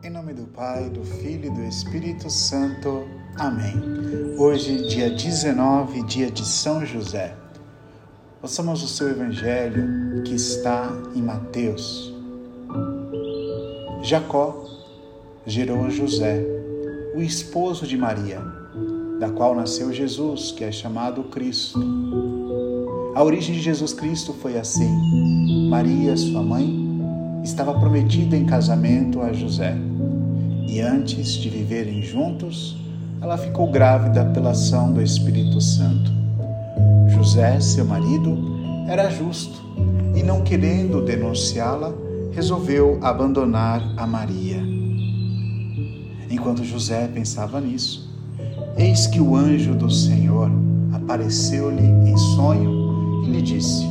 Em nome do Pai, do Filho e do Espírito Santo. Amém. Hoje, dia 19, dia de São José. Ouçamos o seu evangelho que está em Mateus. Jacó gerou José, o esposo de Maria, da qual nasceu Jesus, que é chamado Cristo. A origem de Jesus Cristo foi assim: Maria, sua mãe, estava prometida em casamento a José. E antes de viverem juntos, ela ficou grávida pela ação do Espírito Santo. José, seu marido, era justo e, não querendo denunciá-la, resolveu abandonar a Maria. Enquanto José pensava nisso, eis que o anjo do Senhor apareceu-lhe em sonho e lhe disse: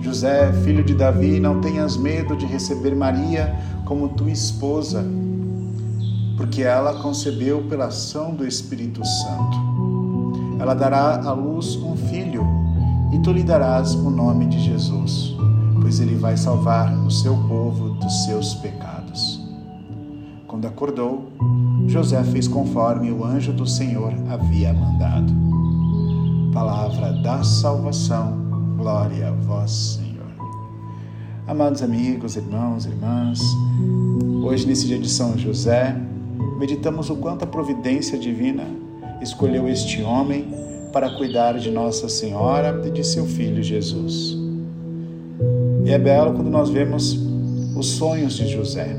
José, filho de Davi, não tenhas medo de receber Maria como tua esposa, porque ela concebeu pela ação do Espírito Santo. Ela dará à luz um filho, e tu lhe darás o nome de Jesus, pois ele vai salvar o seu povo dos seus pecados. Quando acordou, José fez conforme o anjo do Senhor havia mandado. Palavra da salvação Glória a vós, Senhor. Amados amigos, irmãos, irmãs, hoje, nesse dia de São José, meditamos o quanto a providência divina escolheu este homem para cuidar de Nossa Senhora e de seu filho Jesus. E é belo quando nós vemos os sonhos de José.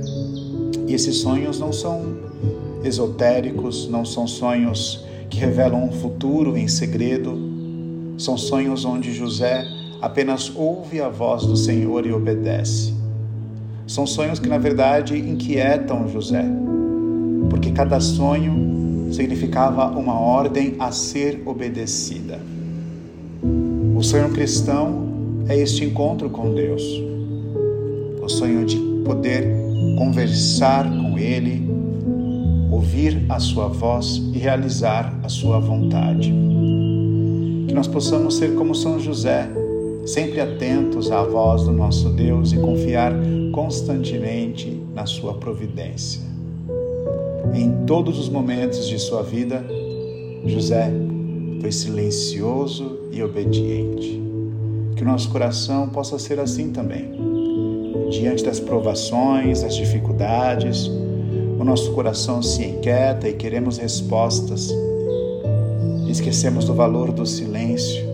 E esses sonhos não são esotéricos, não são sonhos que revelam um futuro em segredo, são sonhos onde José apenas ouve a voz do Senhor e obedece. São sonhos que, na verdade, inquietam José, porque cada sonho significava uma ordem a ser obedecida. O sonho cristão é este encontro com Deus, o sonho de poder conversar com Ele, ouvir a Sua voz e realizar a Sua vontade que nós possamos ser como São José, sempre atentos à voz do nosso Deus e confiar constantemente na Sua providência. Em todos os momentos de sua vida, José foi silencioso e obediente. Que o nosso coração possa ser assim também. Diante das provações, das dificuldades, o nosso coração se inquieta e queremos respostas esquecemos do valor do silêncio.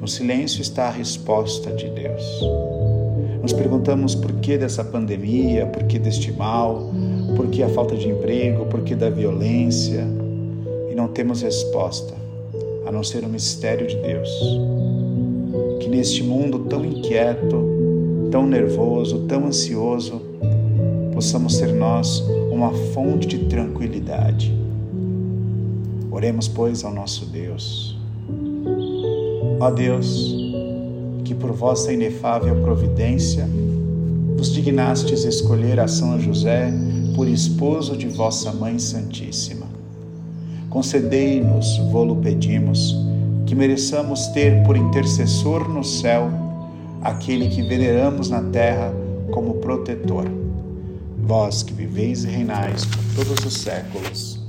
No silêncio está a resposta de Deus. Nos perguntamos por que dessa pandemia, por que deste mal, por que a falta de emprego, por que da violência, e não temos resposta, a não ser o mistério de Deus. Que neste mundo tão inquieto, tão nervoso, tão ansioso, possamos ser nós uma fonte de tranquilidade Oremos, pois, ao nosso Deus. Ó Deus, que por vossa inefável providência vos dignastes escolher a São José por esposo de vossa Mãe Santíssima. Concedei-nos, vô-lo pedimos, que mereçamos ter por intercessor no céu aquele que veneramos na terra como protetor. Vós que viveis e reinais por todos os séculos.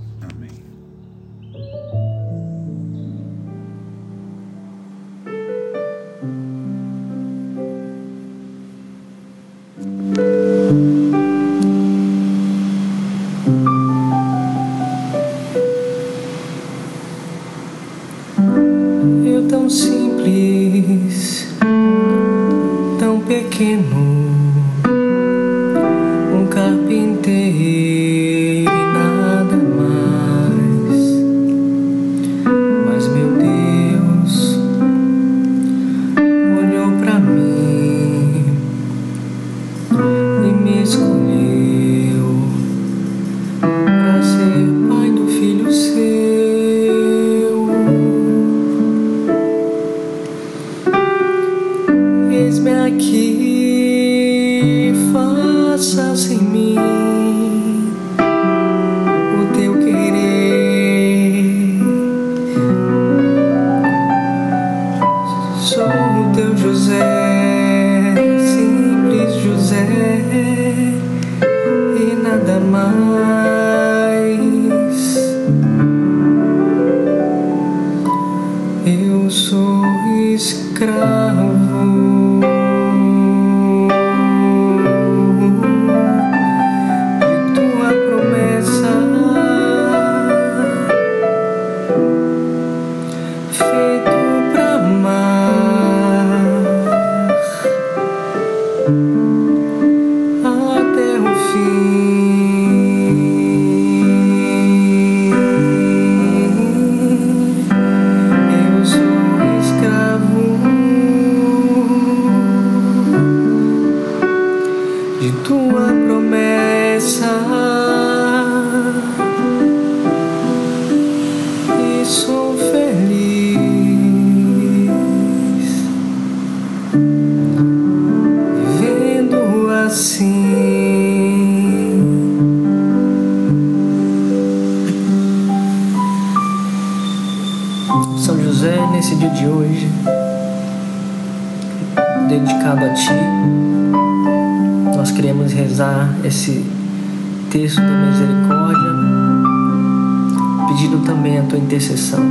see me. de tua promessa. E sou feliz vivendo assim. São José, nesse dia de hoje, dedicado a ti esse texto da misericórdia, pedindo também a tua intercessão.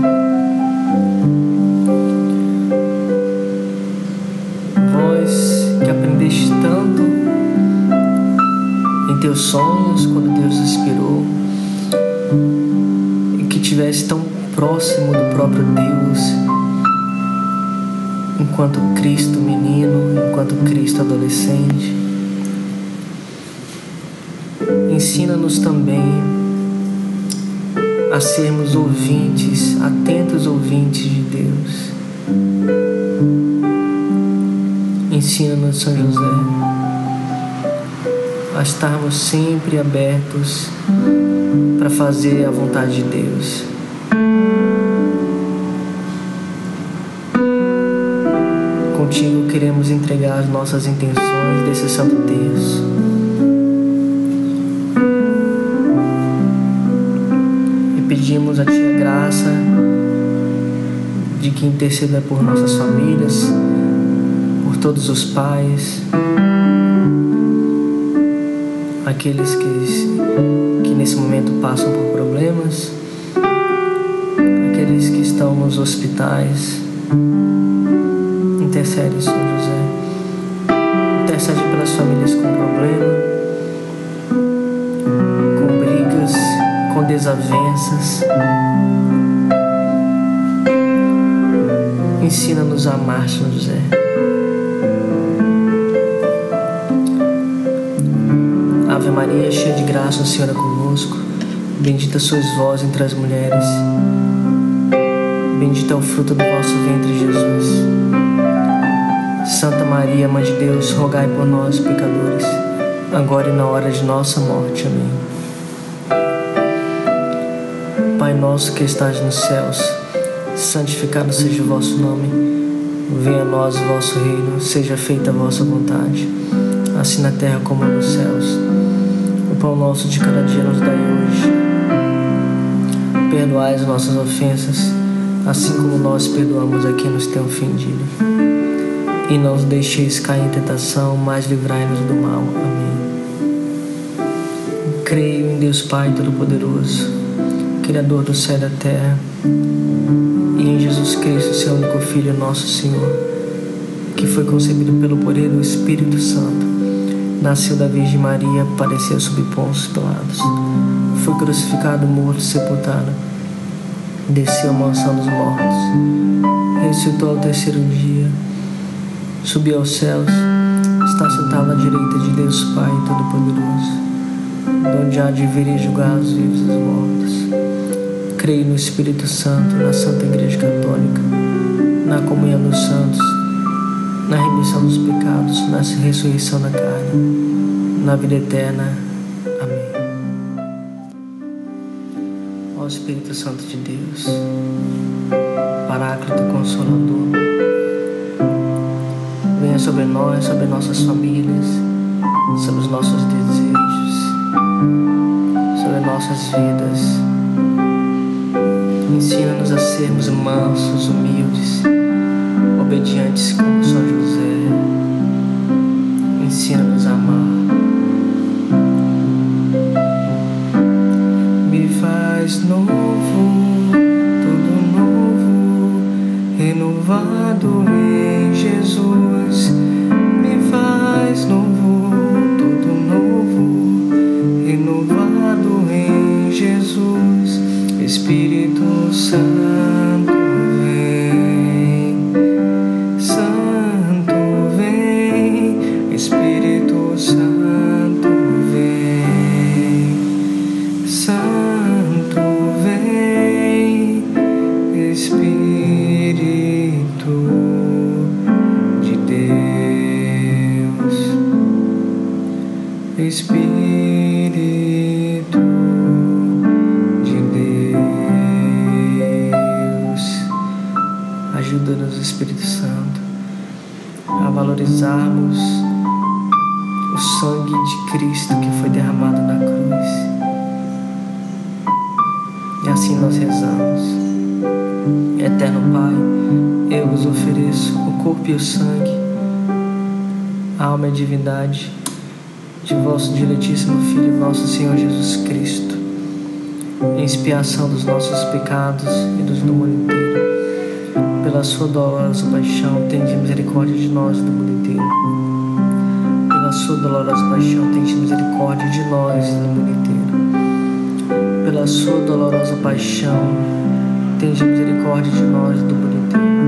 Vós que aprendeste tanto em teus sonhos, quando Deus inspirou, e que estivesse tão próximo do próprio Deus, enquanto Cristo menino, enquanto Cristo adolescente. Ensina-nos também a sermos ouvintes, atentos ouvintes de Deus. Ensina-nos, São José, a estarmos sempre abertos para fazer a vontade de Deus. Contigo queremos entregar as nossas intenções desse Santo Terço. Pedimos a Ti a graça de que interceda por nossas famílias, por todos os pais, aqueles que, que nesse momento passam por problemas, aqueles que estão nos hospitais. Intercede, São José. Intercede pelas famílias com problema desavenças. Ensina-nos a amar, São José. Ave Maria, cheia de graça, o Senhor é convosco. Bendita sois vós entre as mulheres. Bendito é o fruto do vosso ventre, Jesus. Santa Maria, Mãe de Deus, rogai por nós, pecadores, agora e na hora de nossa morte. Amém. Pai nosso que estás nos céus, santificado seja o vosso nome. Venha a nós o vosso reino, seja feita a vossa vontade, assim na terra como nos céus. O pão nosso de cada dia nos dai hoje. Perdoai as nossas ofensas, assim como nós perdoamos a quem nos tem ofendido. E não os deixeis cair em tentação, mas livrai-nos do mal. Amém. Creio em Deus Pai Todo-Poderoso. Criador do céu e da terra, e em Jesus Cristo, seu único Filho, nosso Senhor, que foi concebido pelo poder do Espírito Santo, nasceu da Virgem Maria, padeceu sob Pôncio Pilatos, foi crucificado, morto, sepultado, desceu à mansão dos mortos, ressuscitou ao terceiro dia, subiu aos céus, está sentado à direita de Deus Pai Todo-Poderoso, de onde há de vir e julgar os vivos e os mortos. Creio no Espírito Santo, na Santa Igreja Católica, na comunhão dos santos, na remissão dos pecados, na ressurreição da carne, na vida eterna. Amém. Ó Espírito Santo de Deus, Paráclito Consolador, venha sobre nós, sobre nossas famílias, sobre os nossos desejos, sobre nossas vidas Ensina-nos a sermos mansos, humildes, obedientes como São José. Ensina-nos a amar. faz novo, tudo novo, renovado em Jesus. Me faz novo, tudo novo, renovado em Jesus. Espírito Santo. valorizarmos e divindade de vosso diletíssimo Filho, nosso Senhor Jesus Cristo, em expiação dos nossos pecados e dos do mundo inteiro pela sua dolorosa paixão, tende misericórdia de nós do mundo inteiro. Pela sua dolorosa paixão, tende misericórdia de nós do mundo inteiro. Pela sua dolorosa paixão, tende misericórdia de nós do mundo inteiro.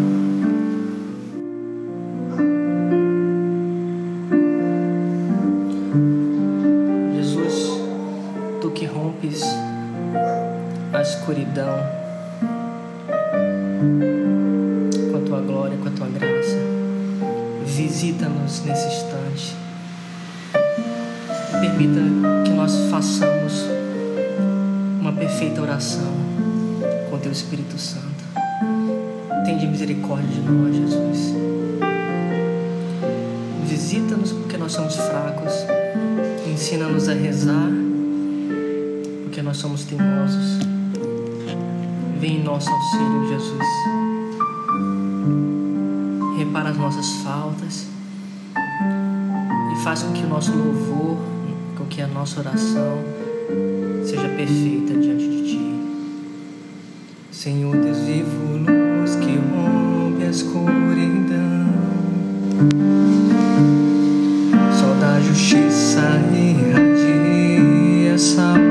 Escuridão com a tua glória, com a tua graça, visita-nos nesse instante permita que nós façamos uma perfeita oração com Teu Espírito Santo. Tende misericórdia de nós, Jesus. Visita-nos porque nós somos fracos. Ensina-nos a rezar porque nós somos teimosos. Vem em nosso auxílio, Jesus. Repara as nossas faltas e faz com que o nosso louvor que a nossa oração seja perfeita diante de Ti. Senhor, Deus vivo, luz que rompe a escuridão, sol da justiça irradia salvação.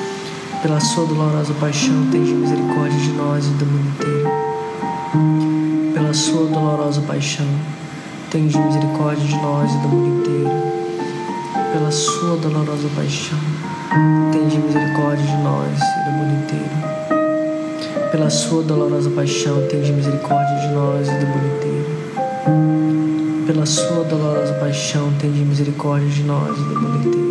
Pela sua dolorosa paixão, tende misericórdia de nós e do mundo inteiro. Pela sua dolorosa paixão, tende misericórdia de nós e do mundo inteiro. Pela sua dolorosa paixão, tende misericórdia de nós e do mundo inteiro. Pela sua dolorosa paixão, tende misericórdia de nós e do mundo inteiro. Pela sua dolorosa paixão, tende misericórdia de nós e do mundo inteiro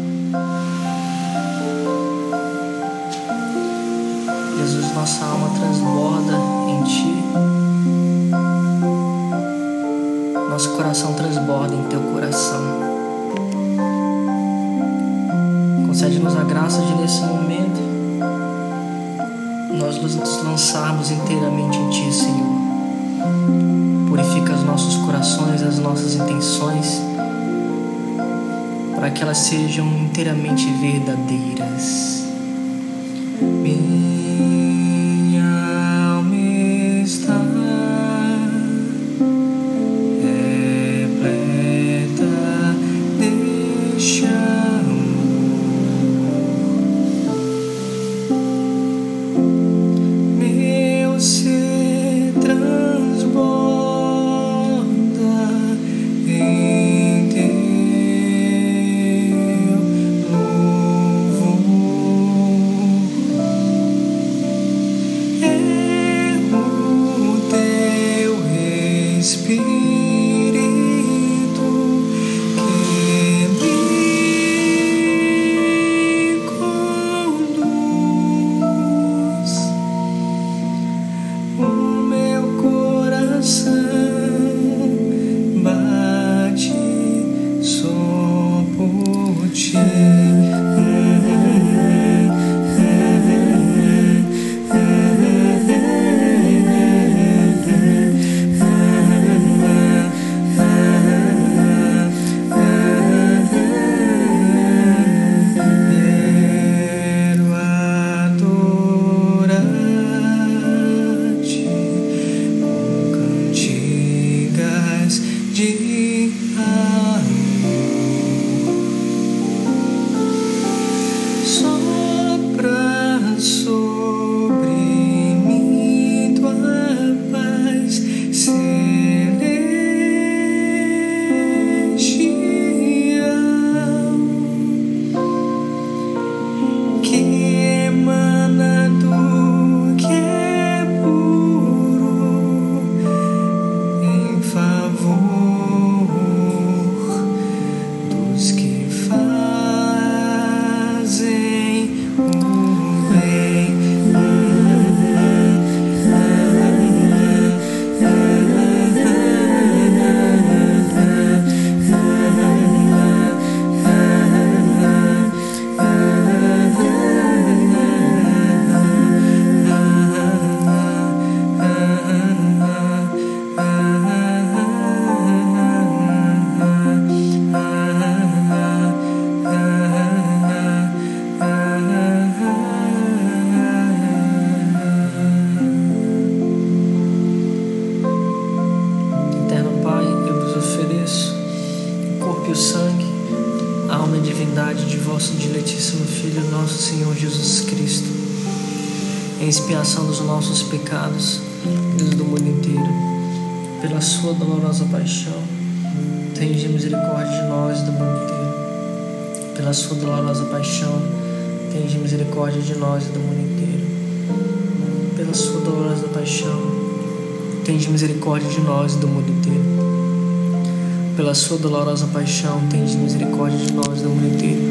Jesus, nossa alma transborda em Ti. Nosso coração transborda em Teu coração. Concede-nos a graça de, nesse momento, nós nos lançarmos inteiramente em Ti, Senhor. Purifica os nossos corações, as nossas intenções, para que elas sejam inteiramente verdadeiras. expiação pecados dos do mundo inteiro. Pela sua dolorosa paixão, tende misericórdia de nós do mundo inteiro. Pela sua dolorosa paixão, tende misericórdia de nós do mundo inteiro. Pela sua dolorosa paixão, tende misericórdia de nós do mundo inteiro. Pela sua dolorosa paixão, tende misericórdia de nós do mundo inteiro.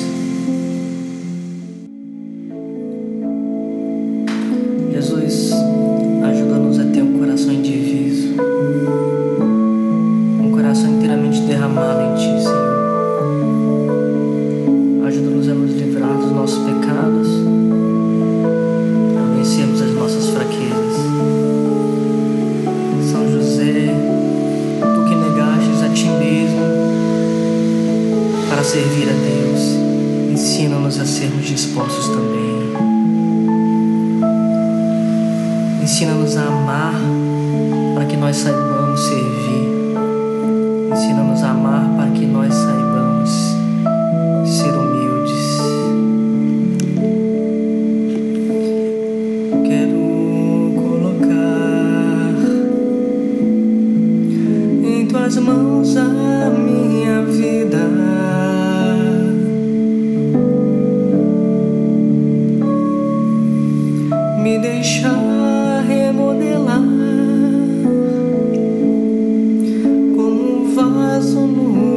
Vaso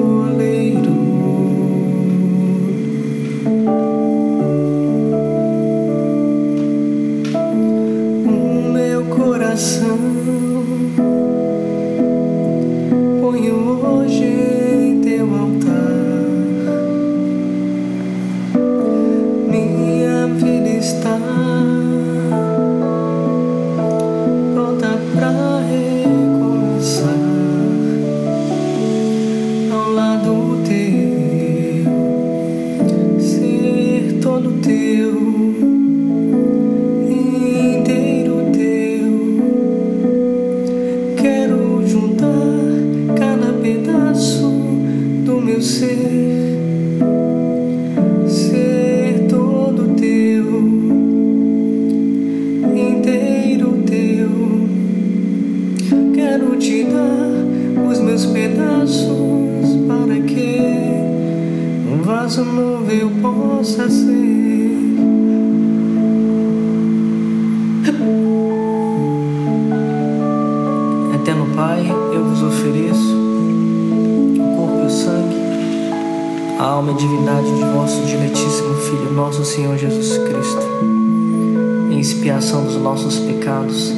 Quero te dar os meus pedaços para que um vaso novo eu possa ser. Eterno Pai, eu vos ofereço o corpo e o sangue, a alma e a divindade de vosso diletíssimo Filho, nosso Senhor Jesus Cristo, em expiação dos nossos pecados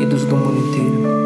e dos do mundo inteiro.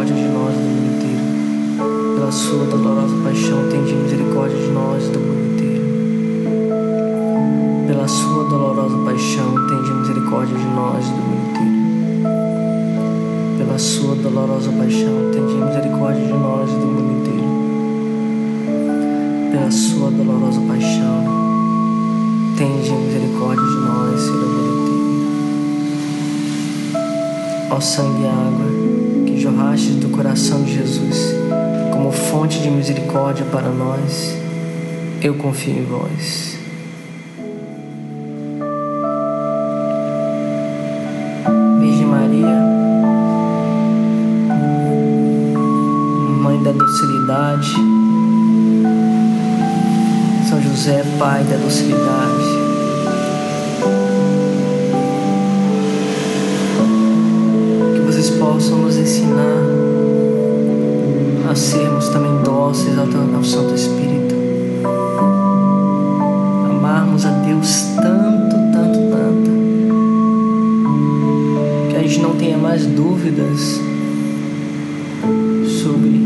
misericórdia de nós do mundo inteiro. Pela sua dolorosa paixão, tende misericórdia de nós do mundo inteiro. Pela sua dolorosa paixão, tende misericórdia de nós do mundo inteiro. Pela sua dolorosa paixão, tende misericórdia de nós do mundo inteiro. Pela sua dolorosa paixão, tende misericórdia de nós e do mundo inteiro. Ó sangue e água, que jorrastes do coração de Jesus, como fonte de misericórdia para nós, eu confio em vós. Virgem Maria, Mãe da docilidade, São José, Pai da docilidade, deuses possam nos ensinar a sermos também dóceis ao Santo Espírito. Amarmos a Deus tanto, tanto, tanto, que a gente não tenha mais dúvidas sobre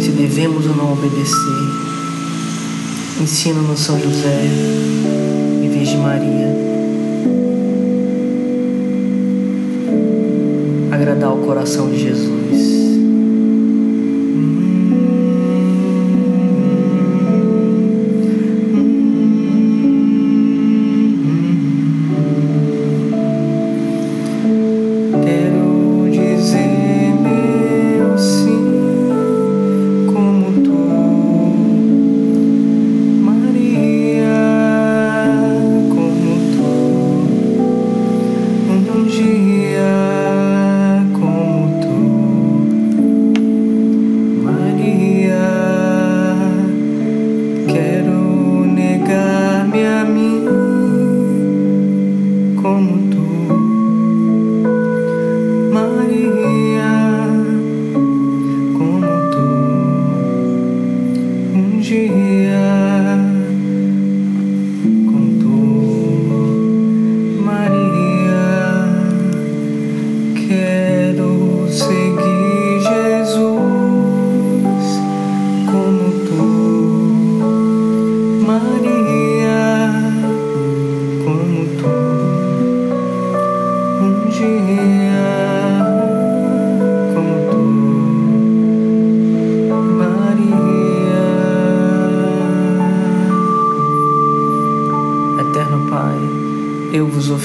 se devemos ou não obedecer. Ensina-nos São José e Virgem Maria agradar o coração de Jesus.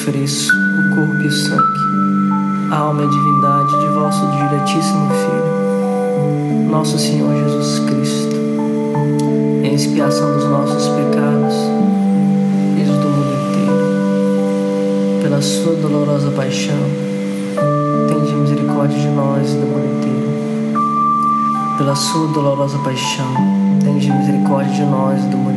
Ofereço o corpo e o sangue, a alma e a divindade de vosso diletíssimo Filho, nosso Senhor Jesus Cristo, em expiação dos nossos pecados e os do mundo inteiro. Pela sua dolorosa paixão, tende misericórdia de nós e do mundo inteiro. Pela sua dolorosa paixão, tende misericórdia de nós e do mundo inteiro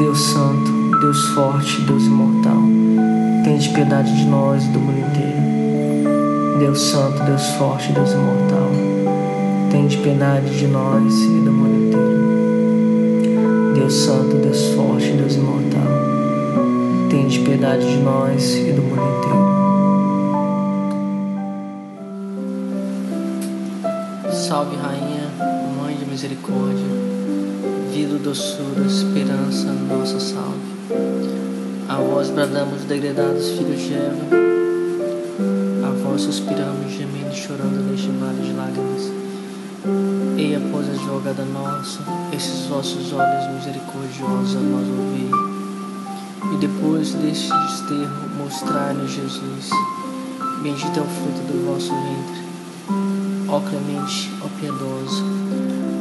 Deus Santo, Deus forte, Deus imortal, tende piedade de nós e do mundo inteiro. Deus Santo, Deus forte, Deus imortal, tende piedade de nós e do mundo inteiro. Deus Santo, Deus forte, Deus imortal, tende piedade de nós e do mundo inteiro. Salve, Rainha, Mãe de Misericórdia vida, doçura, esperança, nossa salve. A vós bradamos, degredados filhos de Eva, a vós suspiramos, gemendo e chorando neste vale de lágrimas. Eia, pois, advogada nossa, esses vossos olhos misericordiosos a nós ouvi. E depois deste desterro, mostrai-nos Jesus. Bendito é o fruto do vosso ventre. Ó clemente, ó piedoso,